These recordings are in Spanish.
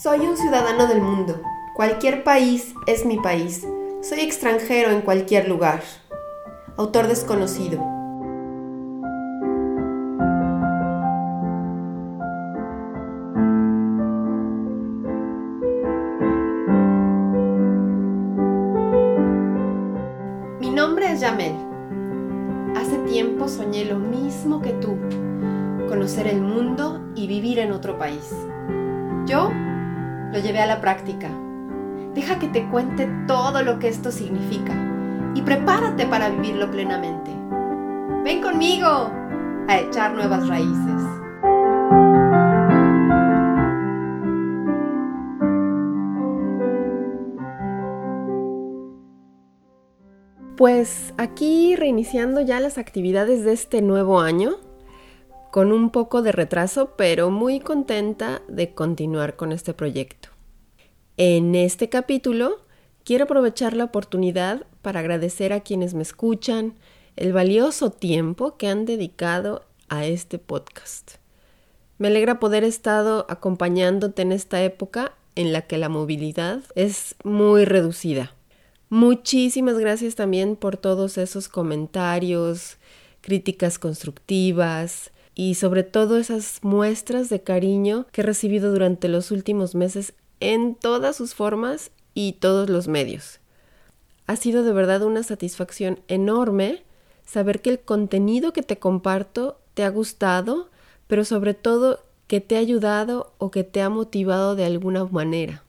Soy un ciudadano del mundo. Cualquier país es mi país. Soy extranjero en cualquier lugar. Autor desconocido. Mi nombre es Yamel. Hace tiempo soñé lo mismo que tú, conocer el mundo y vivir en otro país. Yo lo llevé a la práctica. Deja que te cuente todo lo que esto significa y prepárate para vivirlo plenamente. Ven conmigo a echar nuevas raíces. Pues aquí reiniciando ya las actividades de este nuevo año, con un poco de retraso, pero muy contenta de continuar con este proyecto. En este capítulo quiero aprovechar la oportunidad para agradecer a quienes me escuchan el valioso tiempo que han dedicado a este podcast. Me alegra poder estado acompañándote en esta época en la que la movilidad es muy reducida. Muchísimas gracias también por todos esos comentarios, críticas constructivas, y sobre todo esas muestras de cariño que he recibido durante los últimos meses en todas sus formas y todos los medios. Ha sido de verdad una satisfacción enorme saber que el contenido que te comparto te ha gustado, pero sobre todo que te ha ayudado o que te ha motivado de alguna manera.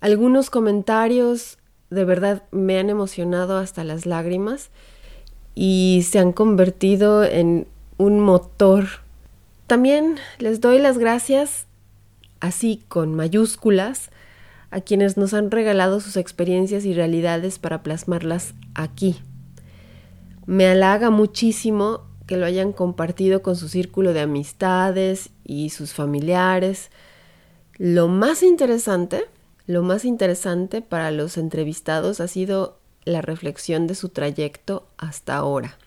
Algunos comentarios de verdad me han emocionado hasta las lágrimas y se han convertido en un motor también les doy las gracias, así con mayúsculas, a quienes nos han regalado sus experiencias y realidades para plasmarlas aquí. Me halaga muchísimo que lo hayan compartido con su círculo de amistades y sus familiares. Lo más interesante, lo más interesante para los entrevistados ha sido la reflexión de su trayecto hasta ahora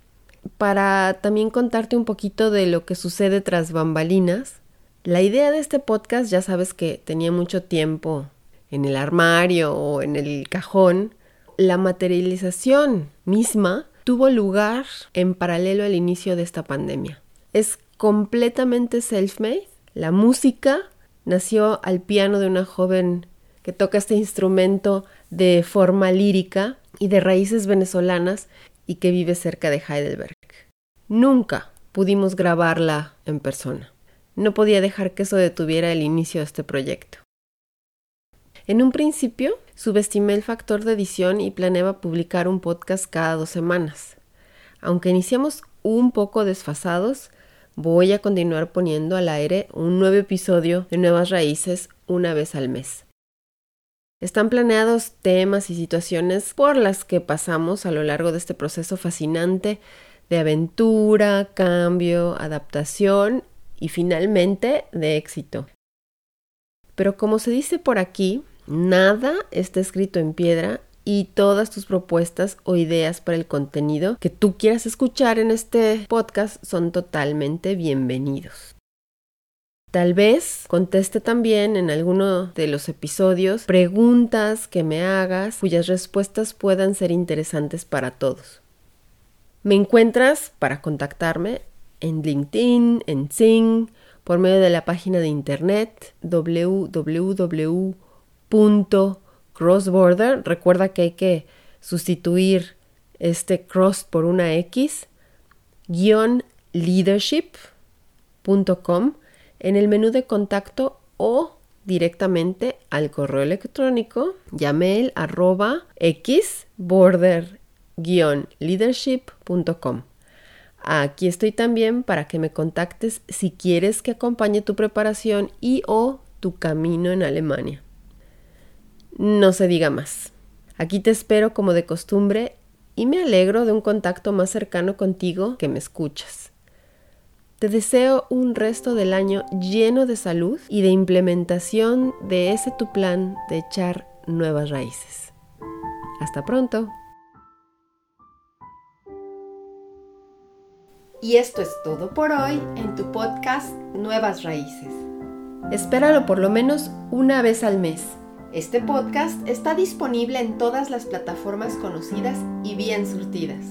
para también contarte un poquito de lo que sucede tras bambalinas. La idea de este podcast ya sabes que tenía mucho tiempo en el armario o en el cajón. La materialización misma tuvo lugar en paralelo al inicio de esta pandemia. Es completamente self-made. La música nació al piano de una joven que toca este instrumento de forma lírica y de raíces venezolanas y que vive cerca de Heidelberg. Nunca pudimos grabarla en persona. No podía dejar que eso detuviera el inicio de este proyecto. En un principio, subestimé el factor de edición y planeaba publicar un podcast cada dos semanas. Aunque iniciamos un poco desfasados, voy a continuar poniendo al aire un nuevo episodio de Nuevas Raíces una vez al mes. Están planeados temas y situaciones por las que pasamos a lo largo de este proceso fascinante de aventura, cambio, adaptación y finalmente de éxito. Pero como se dice por aquí, nada está escrito en piedra y todas tus propuestas o ideas para el contenido que tú quieras escuchar en este podcast son totalmente bienvenidos. Tal vez conteste también en alguno de los episodios preguntas que me hagas cuyas respuestas puedan ser interesantes para todos. Me encuentras para contactarme en LinkedIn, en Zing, por medio de la página de internet www.crossborder. Recuerda que hay que sustituir este cross por una X, guion leadership.com en el menú de contacto o directamente al correo electrónico yamel arroba x border leadership.com. Aquí estoy también para que me contactes si quieres que acompañe tu preparación y o tu camino en Alemania. No se diga más. Aquí te espero como de costumbre y me alegro de un contacto más cercano contigo que me escuchas. Te deseo un resto del año lleno de salud y de implementación de ese tu plan de echar nuevas raíces. Hasta pronto. Y esto es todo por hoy en tu podcast Nuevas Raíces. Espéralo por lo menos una vez al mes. Este podcast está disponible en todas las plataformas conocidas y bien surtidas.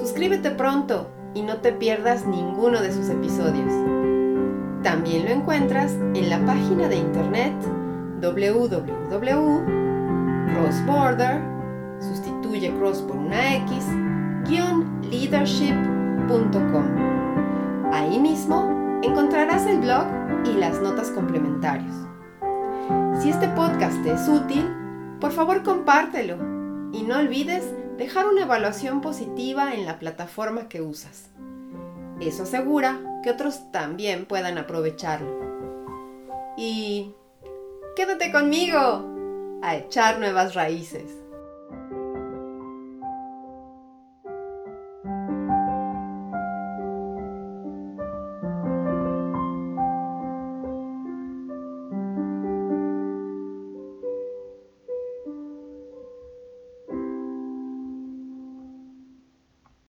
Suscríbete pronto y no te pierdas ninguno de sus episodios. También lo encuentras en la página de internet www.crossborder, sustituye cross por una X, leadership.com. Ahí mismo encontrarás el blog y las notas complementarias. Si este podcast te es útil, por favor compártelo y no olvides dejar una evaluación positiva en la plataforma que usas. Eso asegura que otros también puedan aprovecharlo. Y quédate conmigo a echar nuevas raíces.